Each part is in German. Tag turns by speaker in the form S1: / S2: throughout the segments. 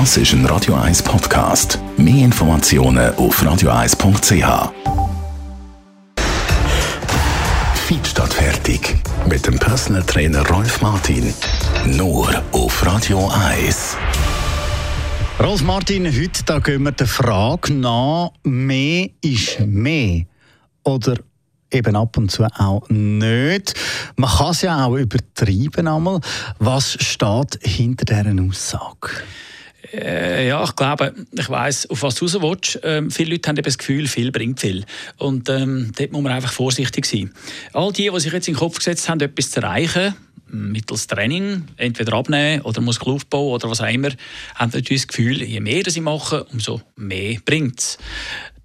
S1: Das ist ein Radio 1 Podcast. Mehr Informationen auf radio1.ch. Fit statt fertig. Mit dem Personal Trainer Rolf Martin. Nur auf Radio 1.
S2: Rolf Martin, heute da gehen wir der Frage nach, mehr ist mehr. Oder eben ab und zu auch nicht. Man kann es ja auch übertreiben einmal. Was steht hinter dieser Aussage?
S3: Äh, ja, ich glaube, ich weiß, auf was du raus. Ähm, viele Leute haben eben das Gefühl, viel bringt viel. Und ähm, dort muss man einfach vorsichtig sein. All die, die sich jetzt in den Kopf gesetzt haben, etwas zu erreichen, mittels Training, entweder abnehmen oder Muskelaufbau oder was auch immer, haben natürlich das Gefühl, je mehr sie machen, umso mehr bringt es.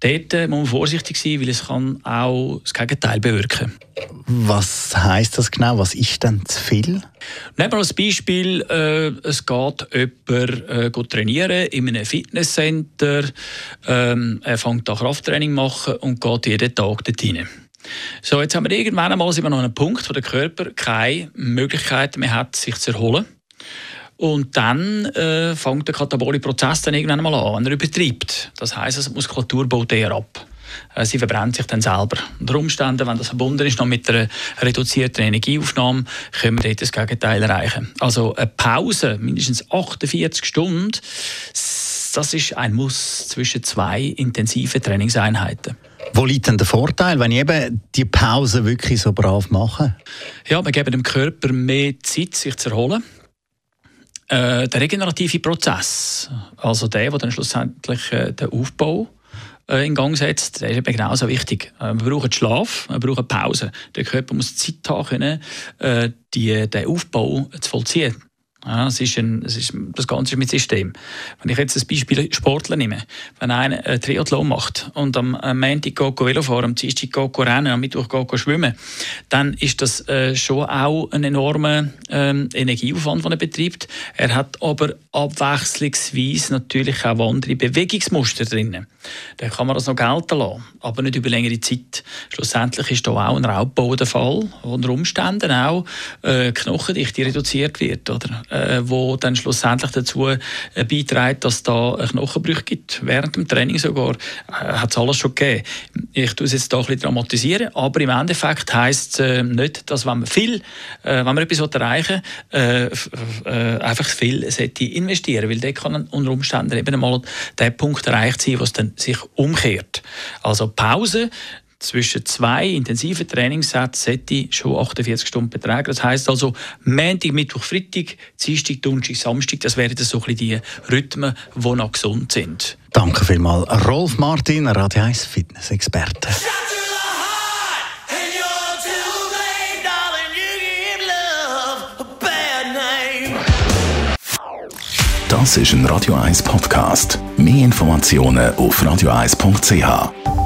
S3: Dort muss man vorsichtig sein, weil es kann auch das Gegenteil bewirken.
S2: Was heißt das genau? Was ist denn zu viel?
S3: Nehmen wir als Beispiel, äh, es geht jemand äh, trainieren in einem Fitnesscenter, ähm, er fängt da Krafttraining machen und geht jeden Tag dort rein. So, jetzt haben wir irgendwann einmal sind wir noch an einem Punkt, wo der Körper keine Möglichkeit mehr hat, sich zu erholen. Und dann äh, fängt der katabolische Prozess dann irgendwann mal an, wenn er übertreibt. Das heisst, also, die Muskulatur baut eher ab. Äh, sie verbrennt sich dann selber. Unter Umständen, wenn das verbunden ist noch mit einer reduzierten Energieaufnahme, können wir dort das Gegenteil erreichen. Also eine Pause, mindestens 48 Stunden, das ist ein Muss zwischen zwei intensiven Trainingseinheiten.
S2: Wo liegt denn der Vorteil, wenn ich eben die Pause wirklich so brav mache?
S3: Ja, wir geben dem Körper mehr Zeit, sich zu erholen. Äh, der regenerative Prozess, also der, der dann schlussendlich äh, den Aufbau äh, in Gang setzt, der ist eben genauso wichtig. Äh, wir brauchen Schlaf, wir brauchen Pause. Der Körper muss Zeit haben, können, äh, die, den Aufbau zu vollziehen. Ja, es ist ein, es ist, das Ganze ist mit System. Wenn ich jetzt das Beispiel Sportler nehme, wenn einer einen Triathlon macht und am, Montag geht Velo fahren, am Dienstag geht rennen, am Mittwoch geht schwimmen, dann ist das äh, schon auch ein enormer ähm, Energieaufwand, den er betreibt. Er hat aber abwechslungsweise natürlich auch andere Bewegungsmuster drin. Dann kann man das noch gelten lassen, aber nicht über längere Zeit. Schlussendlich ist da auch ein Raubbau der Fall, unter Umständen auch äh, Knochendichte reduziert wird. Oder? Äh, wo dann schlussendlich dazu äh, beiträgt, dass da Knochenbruch gibt. Während dem Training sogar äh, hat es alles schon gegeben. Ich tue es jetzt da ein bisschen dramatisieren, aber im Endeffekt heisst es äh, nicht, dass wenn man viel, äh, wenn man etwas erreichen will, äh, einfach viel sollte investieren, weil dann kann unter Umständen eben einmal der Punkt erreicht sein, was dann sich umkehrt. Also Pause zwischen zwei intensiven Trainingssätzen sollte schon 48 Stunden betragen. Das heißt also Montag, Mittwoch, Freitag, Dienstag, Donnerstag, Samstag. Das wären so ein die Rhythmen, die noch gesund sind.
S2: Danke vielmals, Rolf Martin, Radio 1 Fitness-Experte.
S1: Das ist ein Radio 1 Podcast. Mehr Informationen auf radio1.ch.